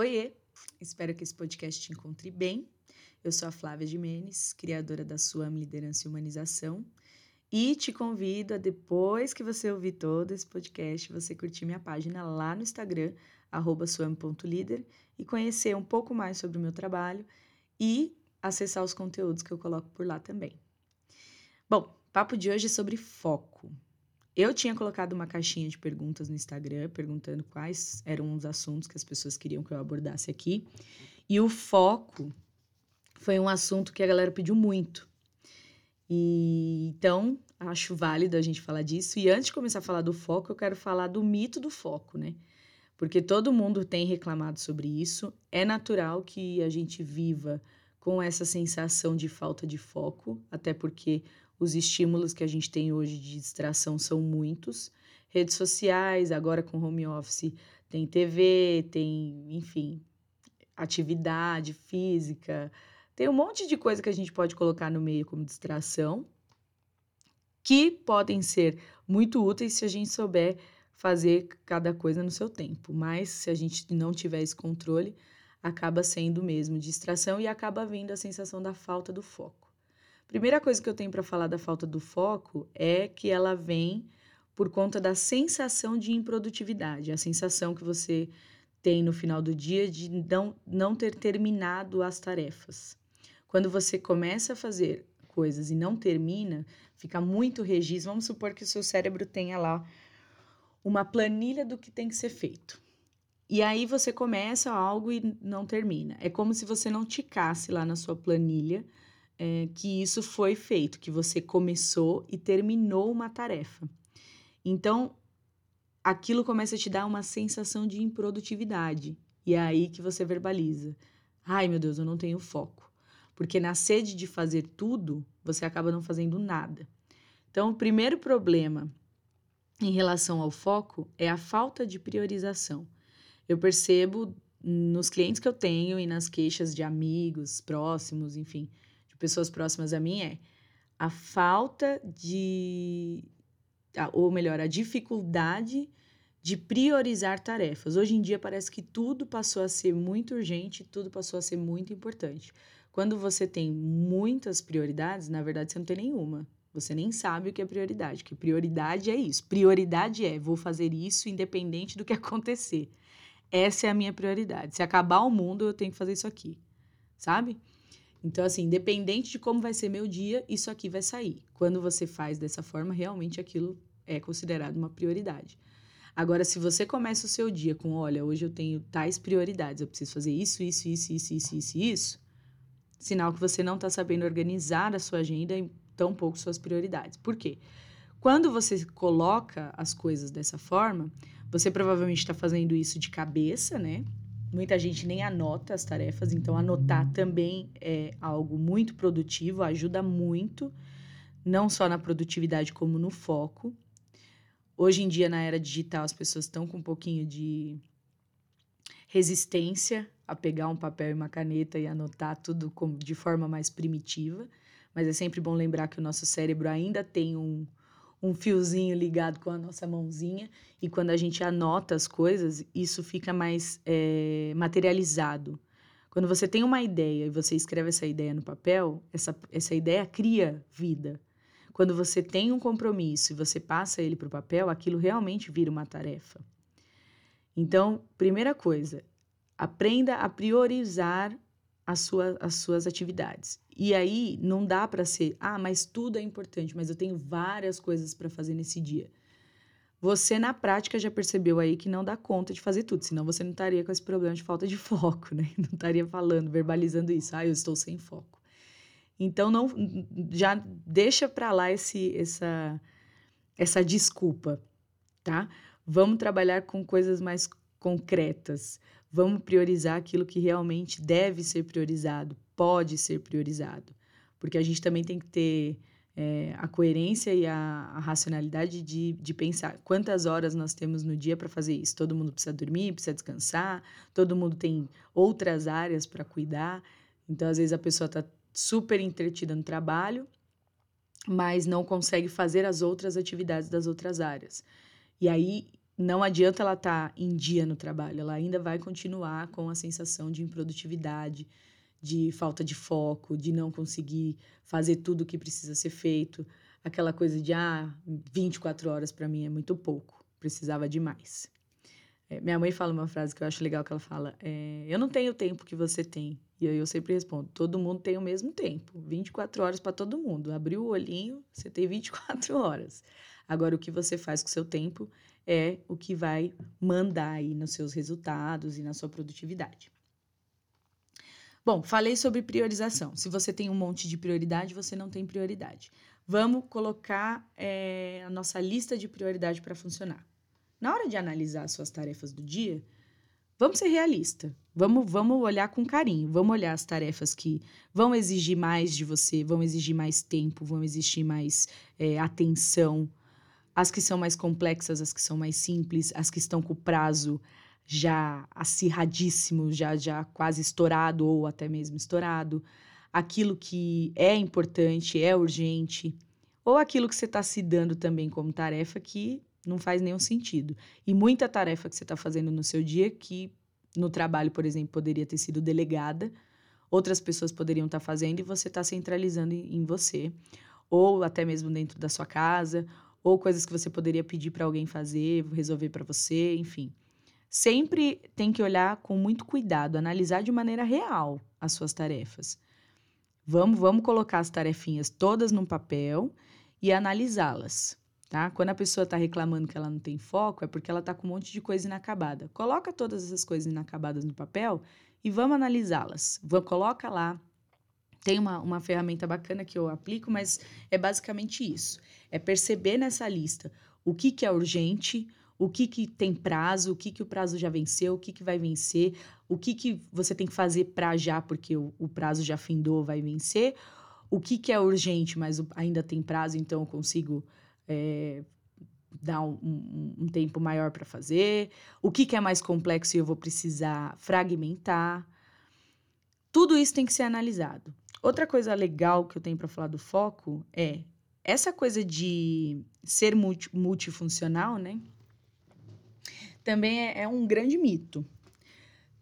Oiê! Espero que esse podcast te encontre bem. Eu sou a Flávia Jimenez, criadora da Suam Liderança e Humanização, e te convido a, depois que você ouvir todo esse podcast, você curtir minha página lá no Instagram, suam.líder, e conhecer um pouco mais sobre o meu trabalho e acessar os conteúdos que eu coloco por lá também. Bom, papo de hoje é sobre foco. Eu tinha colocado uma caixinha de perguntas no Instagram, perguntando quais eram os assuntos que as pessoas queriam que eu abordasse aqui. E o foco foi um assunto que a galera pediu muito. E então, acho válido a gente falar disso. E antes de começar a falar do foco, eu quero falar do mito do foco, né? Porque todo mundo tem reclamado sobre isso. É natural que a gente viva com essa sensação de falta de foco, até porque os estímulos que a gente tem hoje de distração são muitos. Redes sociais, agora com home office, tem TV, tem, enfim, atividade física, tem um monte de coisa que a gente pode colocar no meio como distração, que podem ser muito úteis se a gente souber fazer cada coisa no seu tempo. Mas se a gente não tiver esse controle, acaba sendo mesmo distração e acaba vindo a sensação da falta do foco. Primeira coisa que eu tenho para falar da falta do foco é que ela vem por conta da sensação de improdutividade, a sensação que você tem no final do dia de não, não ter terminado as tarefas. Quando você começa a fazer coisas e não termina, fica muito registro. Vamos supor que o seu cérebro tenha lá uma planilha do que tem que ser feito. E aí você começa algo e não termina. É como se você não ticasse lá na sua planilha é, que isso foi feito, que você começou e terminou uma tarefa. Então, aquilo começa a te dar uma sensação de improdutividade. E é aí que você verbaliza: ai meu Deus, eu não tenho foco. Porque na sede de fazer tudo, você acaba não fazendo nada. Então, o primeiro problema em relação ao foco é a falta de priorização. Eu percebo nos clientes que eu tenho e nas queixas de amigos próximos, enfim, pessoas próximas a mim é a falta de. Ou melhor, a dificuldade de priorizar tarefas. Hoje em dia parece que tudo passou a ser muito urgente, tudo passou a ser muito importante. Quando você tem muitas prioridades, na verdade você não tem nenhuma. Você nem sabe o que é prioridade, que prioridade é isso. Prioridade é vou fazer isso independente do que acontecer. Essa é a minha prioridade. Se acabar o mundo, eu tenho que fazer isso aqui. Sabe? Então, assim, independente de como vai ser meu dia, isso aqui vai sair. Quando você faz dessa forma, realmente aquilo é considerado uma prioridade. Agora, se você começa o seu dia com, olha, hoje eu tenho tais prioridades, eu preciso fazer isso, isso, isso, isso, isso, isso, isso, sinal que você não está sabendo organizar a sua agenda e tão pouco suas prioridades. Por quê? Quando você coloca as coisas dessa forma, você provavelmente está fazendo isso de cabeça, né? Muita gente nem anota as tarefas, então anotar também é algo muito produtivo, ajuda muito, não só na produtividade como no foco. Hoje em dia, na era digital, as pessoas estão com um pouquinho de resistência a pegar um papel e uma caneta e anotar tudo de forma mais primitiva, mas é sempre bom lembrar que o nosso cérebro ainda tem um, um fiozinho ligado com a nossa mãozinha e quando a gente anota as coisas, isso fica mais é, materializado. Quando você tem uma ideia e você escreve essa ideia no papel, essa, essa ideia cria vida. Quando você tem um compromisso e você passa ele para o papel, aquilo realmente vira uma tarefa. Então, primeira coisa, aprenda a priorizar as, sua, as suas atividades. E aí não dá para ser, ah, mas tudo é importante, mas eu tenho várias coisas para fazer nesse dia. Você na prática já percebeu aí que não dá conta de fazer tudo, senão você não estaria com esse problema de falta de foco, né? Não estaria falando, verbalizando isso, ah, eu estou sem foco. Então não já deixa para lá esse essa essa desculpa, tá? Vamos trabalhar com coisas mais concretas. Vamos priorizar aquilo que realmente deve ser priorizado, pode ser priorizado. Porque a gente também tem que ter é, a coerência e a, a, racionalidade de, de pensar quantas horas nós temos no dia para fazer isso. Todo mundo precisa dormir, precisa descansar, todo mundo tem outras áreas para cuidar. Então, às vezes, a pessoa está super entretida no trabalho, mas não consegue fazer as outras atividades das outras áreas. E aí não adianta ela estar tá em dia no trabalho, ela ainda vai continuar com a sensação de improdutividade, de falta de foco, de não conseguir fazer tudo o que precisa ser feito, aquela coisa de ah, 24 horas para mim é muito pouco, precisava de mais. É, minha mãe fala uma frase que eu acho legal que ela fala: é, Eu não tenho o tempo que você tem. E aí eu sempre respondo: todo mundo tem o mesmo tempo, 24 horas para todo mundo. Abriu o olhinho, você tem 24 horas. Agora, o que você faz com o seu tempo é o que vai mandar aí nos seus resultados e na sua produtividade. Bom, falei sobre priorização. Se você tem um monte de prioridade, você não tem prioridade. Vamos colocar é, a nossa lista de prioridade para funcionar. Na hora de analisar suas tarefas do dia, vamos ser realistas. Vamos, vamos olhar com carinho. Vamos olhar as tarefas que vão exigir mais de você, vão exigir mais tempo, vão exigir mais é, atenção. As que são mais complexas, as que são mais simples, as que estão com o prazo já acirradíssimo, já, já quase estourado ou até mesmo estourado. Aquilo que é importante, é urgente. Ou aquilo que você está se dando também como tarefa que não faz nenhum sentido. E muita tarefa que você está fazendo no seu dia que no trabalho, por exemplo, poderia ter sido delegada, outras pessoas poderiam estar tá fazendo e você está centralizando em você, ou até mesmo dentro da sua casa, ou coisas que você poderia pedir para alguém fazer, resolver para você, enfim. Sempre tem que olhar com muito cuidado, analisar de maneira real as suas tarefas. Vamos, vamos colocar as tarefinhas todas num papel e analisá-las tá? Quando a pessoa está reclamando que ela não tem foco, é porque ela está com um monte de coisa inacabada. Coloca todas essas coisas inacabadas no papel e vamos analisá-las. Coloca lá. Tem uma, uma ferramenta bacana que eu aplico, mas é basicamente isso. É perceber nessa lista o que, que é urgente, o que, que tem prazo, o que, que o prazo já venceu, o que, que vai vencer, o que, que você tem que fazer para já, porque o, o prazo já findou, vai vencer, o que, que é urgente, mas ainda tem prazo, então eu consigo é, dar um, um, um, tempo maior para fazer, o que, que é mais complexo e eu vou precisar fragmentar. Tudo isso tem que ser analisado. Outra coisa legal que eu tenho para falar do foco é essa coisa de ser multi, multifuncional, né? Também é, é um grande mito.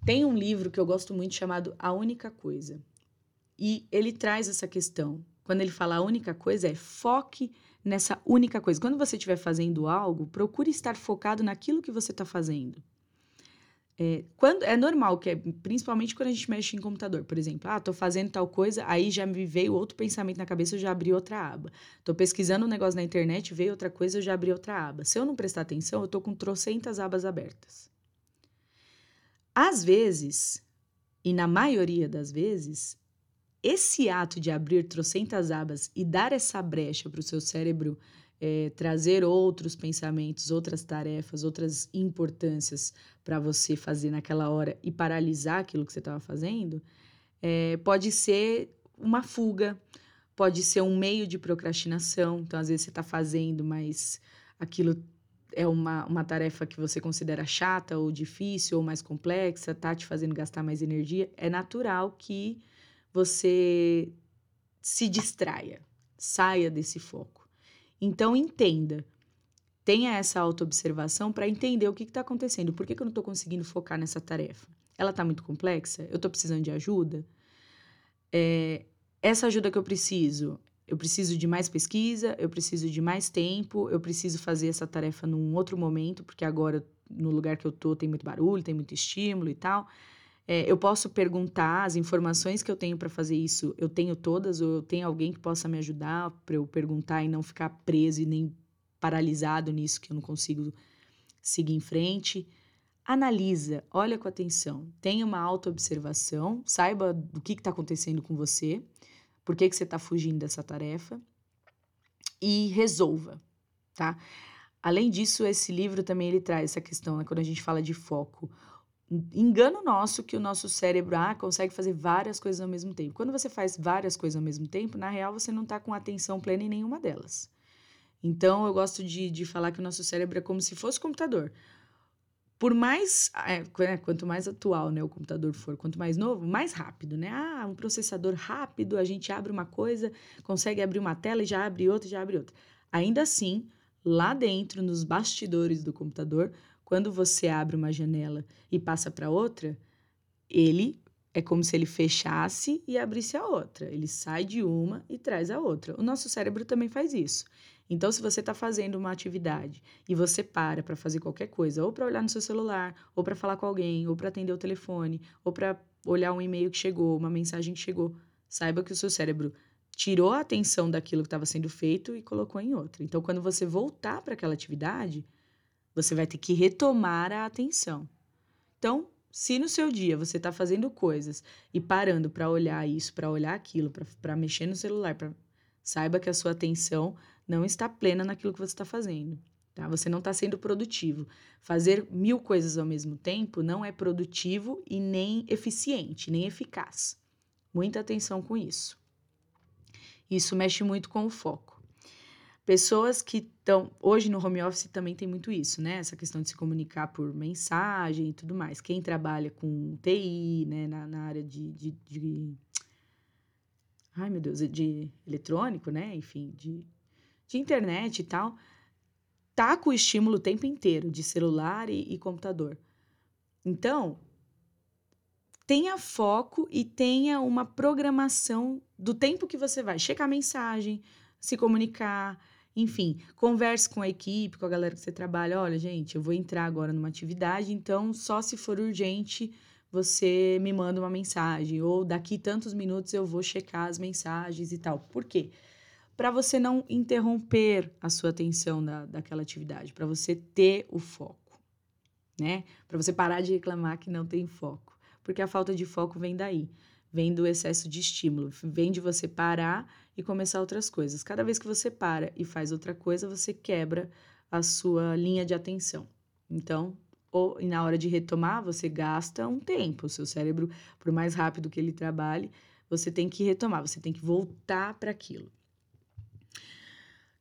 Tem um livro que eu gosto muito chamado A Única Coisa. E ele traz essa questão. Quando ele fala a única coisa, é foque nessa única coisa. Quando você estiver fazendo algo, procure estar focado naquilo que você está fazendo. É, quando, é normal que, é, principalmente quando a gente mexe em computador, por exemplo, ah, tô fazendo tal coisa, aí já me veio outro pensamento na cabeça, eu já abri outra aba. Tô pesquisando um negócio na internet, veio outra coisa, eu já abri outra aba. Se eu não prestar atenção, eu tô com trocentas abas abertas. Às vezes, e na maioria das vezes, esse ato de abrir trocentas abas e dar essa brecha para o seu cérebro é, trazer outros pensamentos, outras tarefas, outras importâncias para você fazer naquela hora e paralisar aquilo que você estava fazendo, é, pode ser uma fuga, pode ser um meio de procrastinação. Então, às vezes, você está fazendo, mas aquilo é uma, uma tarefa que você considera chata ou difícil ou mais complexa, está te fazendo gastar mais energia. É natural que você se distraia, saia desse foco. Então, entenda, tenha essa autoobservação para entender o que está acontecendo, por que, que eu não estou conseguindo focar nessa tarefa. Ela está muito complexa? Eu estou precisando de ajuda? É, essa ajuda que eu preciso, eu preciso de mais pesquisa, eu preciso de mais tempo, eu preciso fazer essa tarefa num outro momento, porque agora no lugar que eu tô tem muito barulho, tem muito estímulo e tal. É, eu posso perguntar as informações que eu tenho para fazer isso, eu tenho todas, ou eu tenho alguém que possa me ajudar para eu perguntar e não ficar preso e nem paralisado nisso que eu não consigo seguir em frente. Analisa, olha com atenção, tenha uma auto-observação, saiba do que está acontecendo com você, por que, que você está fugindo dessa tarefa e resolva, tá? Além disso, esse livro também ele traz essa questão, né, quando a gente fala de foco engano nosso que o nosso cérebro ah, consegue fazer várias coisas ao mesmo tempo. Quando você faz várias coisas ao mesmo tempo, na real você não está com atenção plena em nenhuma delas. Então eu gosto de, de falar que o nosso cérebro é como se fosse computador. Por mais, é, né, quanto mais atual né, o computador for, quanto mais novo, mais rápido, né? Ah, um processador rápido, a gente abre uma coisa, consegue abrir uma tela e já abre outra, já abre outra. Ainda assim, lá dentro, nos bastidores do computador, quando você abre uma janela e passa para outra, ele é como se ele fechasse e abrisse a outra. Ele sai de uma e traz a outra. O nosso cérebro também faz isso. Então, se você está fazendo uma atividade e você para para fazer qualquer coisa, ou para olhar no seu celular, ou para falar com alguém, ou para atender o telefone, ou para olhar um e-mail que chegou, uma mensagem que chegou, saiba que o seu cérebro tirou a atenção daquilo que estava sendo feito e colocou em outra. Então, quando você voltar para aquela atividade, você vai ter que retomar a atenção. Então, se no seu dia você está fazendo coisas e parando para olhar isso, para olhar aquilo, para mexer no celular, pra, saiba que a sua atenção não está plena naquilo que você está fazendo. Tá? Você não está sendo produtivo. Fazer mil coisas ao mesmo tempo não é produtivo e nem eficiente, nem eficaz. Muita atenção com isso. Isso mexe muito com o foco. Pessoas que estão. Hoje no home office também tem muito isso, né? Essa questão de se comunicar por mensagem e tudo mais. Quem trabalha com TI, né, na, na área de, de, de. Ai, meu Deus, de eletrônico, né? Enfim, de de internet e tal, tá com o estímulo o tempo inteiro de celular e, e computador. Então, tenha foco e tenha uma programação do tempo que você vai checar mensagem, se comunicar, enfim, converse com a equipe, com a galera que você trabalha. Olha, gente, eu vou entrar agora numa atividade, então só se for urgente você me manda uma mensagem, ou daqui tantos minutos eu vou checar as mensagens e tal. Por quê? para você não interromper a sua atenção da, daquela atividade, para você ter o foco, né? Para você parar de reclamar que não tem foco, porque a falta de foco vem daí, vem do excesso de estímulo, vem de você parar e começar outras coisas. Cada vez que você para e faz outra coisa, você quebra a sua linha de atenção. Então, ou, na hora de retomar, você gasta um tempo. O seu cérebro, por mais rápido que ele trabalhe, você tem que retomar, você tem que voltar para aquilo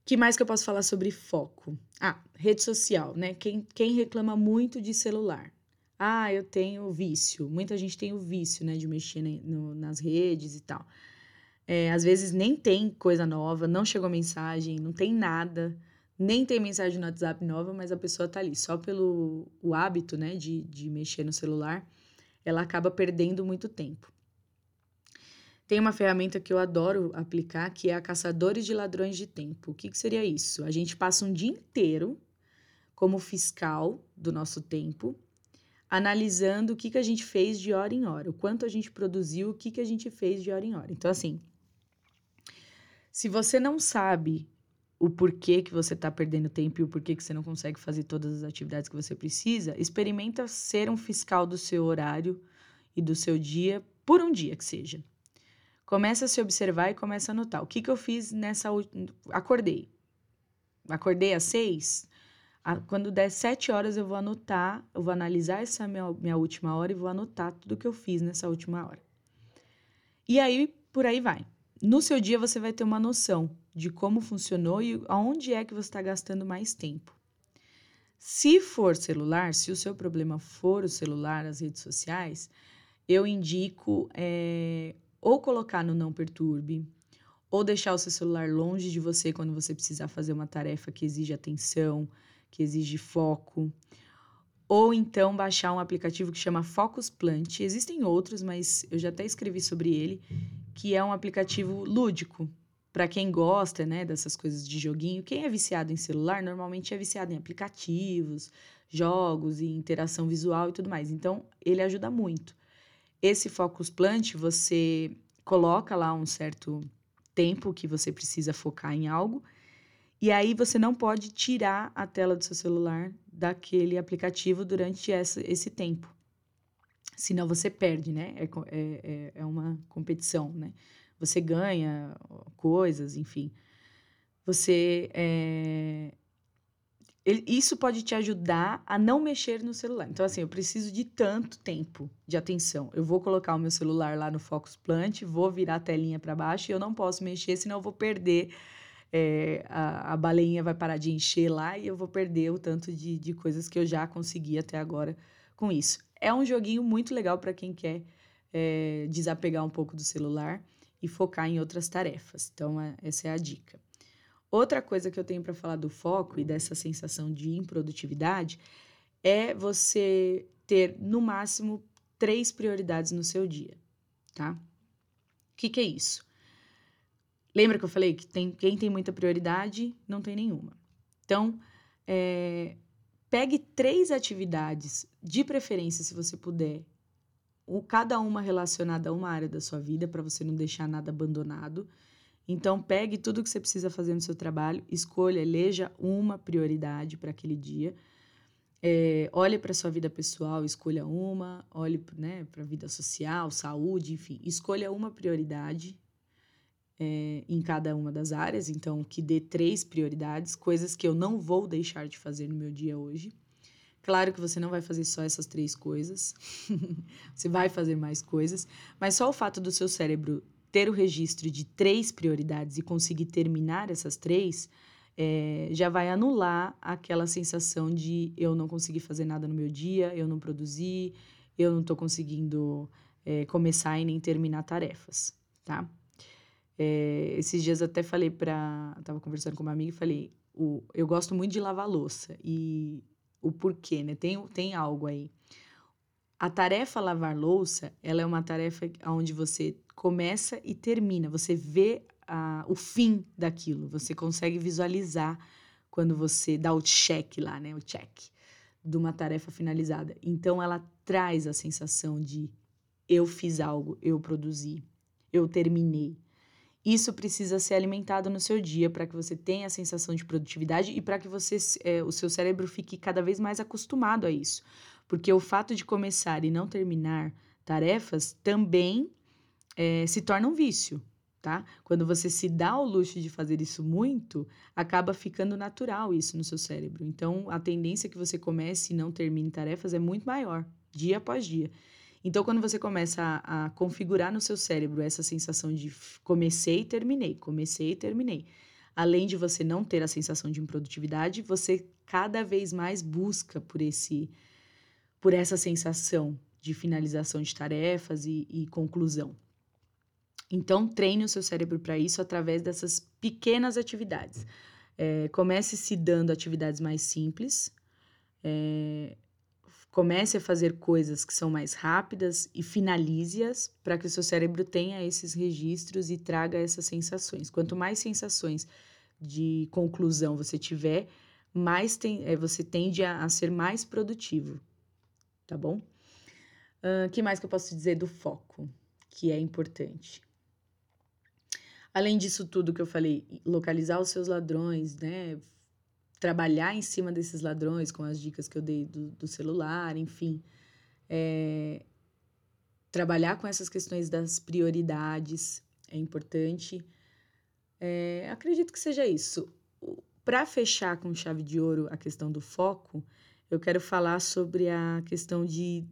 que mais que eu posso falar sobre foco? Ah, rede social, né? Quem, quem reclama muito de celular? Ah, eu tenho vício. Muita gente tem o vício, né, de mexer no, nas redes e tal. É, às vezes nem tem coisa nova, não chegou mensagem, não tem nada, nem tem mensagem no WhatsApp nova, mas a pessoa tá ali só pelo o hábito, né, de, de mexer no celular, ela acaba perdendo muito tempo. Tem uma ferramenta que eu adoro aplicar, que é a Caçadores de Ladrões de Tempo. O que, que seria isso? A gente passa um dia inteiro como fiscal do nosso tempo, analisando o que, que a gente fez de hora em hora, o quanto a gente produziu, o que, que a gente fez de hora em hora. Então, assim, se você não sabe o porquê que você está perdendo tempo e o porquê que você não consegue fazer todas as atividades que você precisa, experimenta ser um fiscal do seu horário e do seu dia por um dia que seja. Começa a se observar e começa a anotar. O que, que eu fiz nessa. Acordei. Acordei às seis. Quando der sete horas, eu vou anotar, eu vou analisar essa minha, minha última hora e vou anotar tudo que eu fiz nessa última hora. E aí, por aí vai. No seu dia, você vai ter uma noção de como funcionou e aonde é que você está gastando mais tempo. Se for celular, se o seu problema for o celular, as redes sociais, eu indico é, ou colocar no não perturbe, ou deixar o seu celular longe de você quando você precisar fazer uma tarefa que exige atenção, que exige foco, ou então baixar um aplicativo que chama Focus Plant. Existem outros, mas eu já até escrevi sobre ele, que é um aplicativo lúdico. Para quem gosta, né, dessas coisas de joguinho, quem é viciado em celular normalmente é viciado em aplicativos, jogos e interação visual e tudo mais. Então, ele ajuda muito. Esse focus plant, você coloca lá um certo tempo que você precisa focar em algo, e aí você não pode tirar a tela do seu celular daquele aplicativo durante essa, esse tempo. Senão você perde, né? É, é, é uma competição, né? Você ganha coisas, enfim. Você é, isso pode te ajudar a não mexer no celular. Então, assim, eu preciso de tanto tempo de atenção. Eu vou colocar o meu celular lá no Focus Plant, vou virar a telinha para baixo e eu não posso mexer, senão eu vou perder. É, a, a baleinha vai parar de encher lá e eu vou perder o tanto de, de coisas que eu já consegui até agora com isso. É um joguinho muito legal para quem quer é, desapegar um pouco do celular e focar em outras tarefas. Então, é, essa é a dica. Outra coisa que eu tenho para falar do foco e dessa sensação de improdutividade é você ter, no máximo, três prioridades no seu dia, tá? O que, que é isso? Lembra que eu falei que tem, quem tem muita prioridade não tem nenhuma. Então, é, pegue três atividades, de preferência, se você puder, cada uma relacionada a uma área da sua vida, para você não deixar nada abandonado. Então, pegue tudo que você precisa fazer no seu trabalho, escolha, eleja uma prioridade para aquele dia. É, olhe para sua vida pessoal, escolha uma, olhe né, para a vida social, saúde, enfim, escolha uma prioridade é, em cada uma das áreas, então que dê três prioridades, coisas que eu não vou deixar de fazer no meu dia hoje. Claro que você não vai fazer só essas três coisas, você vai fazer mais coisas, mas só o fato do seu cérebro ter o registro de três prioridades e conseguir terminar essas três, é, já vai anular aquela sensação de eu não consegui fazer nada no meu dia, eu não produzi, eu não estou conseguindo é, começar e nem terminar tarefas, tá? É, esses dias até falei para. Tava conversando com uma amiga e falei: o, eu gosto muito de lavar louça. E o porquê, né? Tem, tem algo aí. A tarefa lavar louça, ela é uma tarefa onde você começa e termina. Você vê a, o fim daquilo. Você consegue visualizar quando você dá o check lá, né? O check de uma tarefa finalizada. Então, ela traz a sensação de eu fiz algo, eu produzi, eu terminei. Isso precisa ser alimentado no seu dia para que você tenha a sensação de produtividade e para que você, é, o seu cérebro fique cada vez mais acostumado a isso. Porque o fato de começar e não terminar tarefas também é, se torna um vício, tá? Quando você se dá ao luxo de fazer isso muito, acaba ficando natural isso no seu cérebro. Então, a tendência que você comece e não termine tarefas é muito maior, dia após dia. Então, quando você começa a, a, configurar no seu cérebro essa sensação de comecei e terminei, comecei e terminei, além de você não ter a sensação de improdutividade, você cada vez mais busca por esse, por essa sensação de finalização de tarefas e, e conclusão. Então, treine o seu cérebro para isso através dessas pequenas atividades. É, comece se dando atividades mais simples. É, Comece a fazer coisas que são mais rápidas e finalize-as para que o seu cérebro tenha esses registros e traga essas sensações. Quanto mais sensações de conclusão você tiver, mais tem, é, você tende a, a, ser mais produtivo, tá bom? O uh, que mais que eu posso dizer do foco, que é importante? Além disso tudo que eu falei, localizar os seus ladrões, né? Trabalhar em cima desses ladrões com as dicas que eu dei do, do celular, enfim. É, trabalhar com essas questões das prioridades é importante. É, acredito que seja isso. Para fechar com chave de ouro a questão do foco, eu quero falar sobre a questão de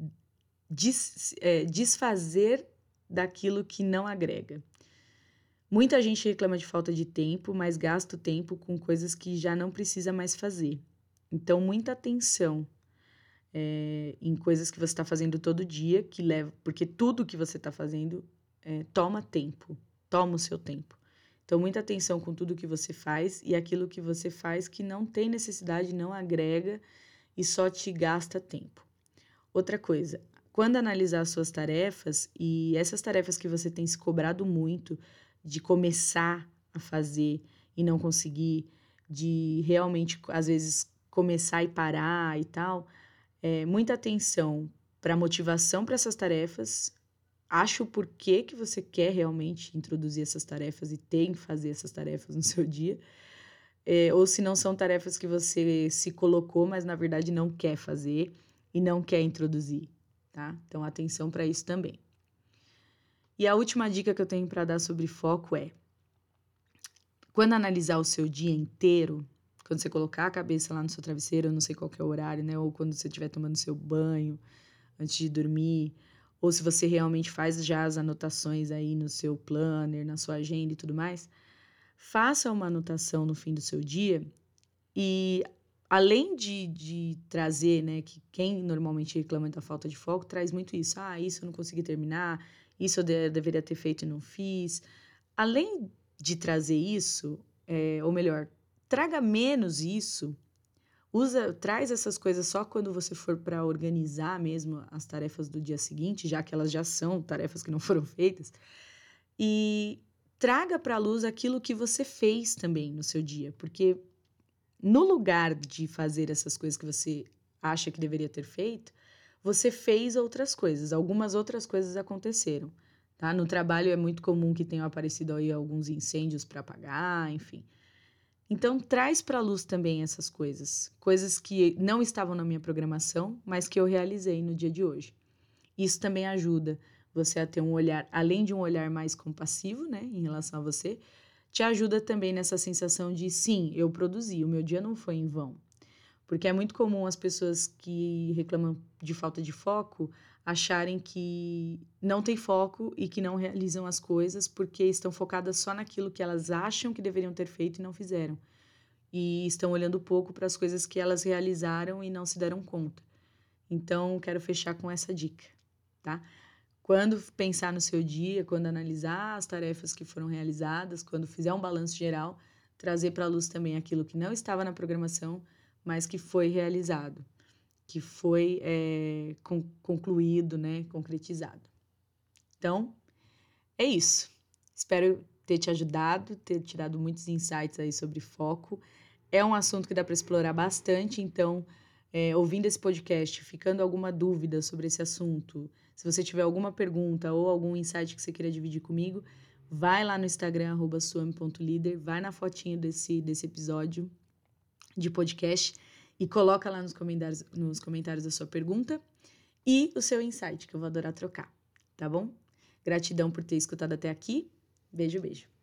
des, é, desfazer daquilo que não agrega. Muita gente reclama de falta de tempo, mas gasta o tempo com coisas que já não precisa mais fazer. Então, muita atenção é, em coisas que você está fazendo todo dia, que leva, porque tudo que você está fazendo é, toma tempo, toma o seu tempo. Então, muita atenção com tudo que você faz e aquilo que você faz que não tem necessidade, não agrega e só te gasta tempo. Outra coisa, quando analisar suas tarefas e essas tarefas que você tem se cobrado muito, de começar a fazer e não conseguir, de realmente, às vezes, começar e parar e tal. É, muita atenção para motivação para essas tarefas. Acho o porquê que você quer realmente introduzir essas tarefas e tem que fazer essas tarefas no seu dia. É, ou se não são tarefas que você se colocou, mas na verdade não quer fazer e não quer introduzir, tá? Então, atenção para isso também. E a última dica que eu tenho para dar sobre foco é: quando analisar o seu dia inteiro, quando você colocar a cabeça lá no seu travesseiro, eu não sei qual é o horário, né? Ou quando você estiver tomando seu banho antes de dormir, ou se você realmente faz já as anotações aí no seu planner, na sua agenda e tudo mais, faça uma anotação no fim do seu dia e além de, de trazer, né, que quem normalmente reclama da falta de foco traz muito isso, ah, isso eu não consegui terminar, isso eu de, deveria ter feito e não fiz. Além de trazer isso, é, ou melhor, traga menos isso. Usa, traz essas coisas só quando você for para organizar mesmo as tarefas do dia seguinte, já que elas já são tarefas que não foram feitas. E traga para a luz aquilo que você fez também no seu dia, porque no lugar de fazer essas coisas que você acha que deveria ter feito, você fez outras coisas, algumas outras coisas aconteceram. Tá? No trabalho é muito comum que tenham aparecido aí alguns incêndios para apagar, enfim. Então traz para a luz também essas coisas, coisas que não estavam na minha programação, mas que eu realizei no dia de hoje. Isso também ajuda você a ter um olhar, além de um olhar mais compassivo, né, em relação a você, te ajuda também nessa sensação de sim, eu produzi, o meu dia não foi em vão. Porque é muito comum as pessoas que reclamam de falta de foco acharem que não tem foco e que não realizam as coisas porque estão focadas só naquilo que elas acham que deveriam ter feito e não fizeram. E estão olhando pouco para as coisas que elas realizaram e não se deram conta. Então, quero fechar com essa dica, tá? Quando pensar no seu dia, quando analisar as tarefas que foram realizadas, quando fizer um balanço geral, trazer para a luz também aquilo que não estava na programação, mas que foi realizado que foi é, con concluído, né, concretizado. Então, é isso. Espero ter te ajudado, ter tirado muitos insights aí sobre foco. É um assunto que dá para explorar bastante, então, é, ouvindo esse podcast, ficando alguma dúvida sobre esse assunto, se você tiver alguma pergunta ou algum insight que você queira dividir comigo, vai lá no Instagram, suame.líder, vai na fotinho desse, desse episódio de podcast e coloca lá nos comentários, nos comentários a sua pergunta e o seu insight, que eu vou adorar trocar, tá bom? Gratidão por ter escutado até aqui. Beijo, beijo.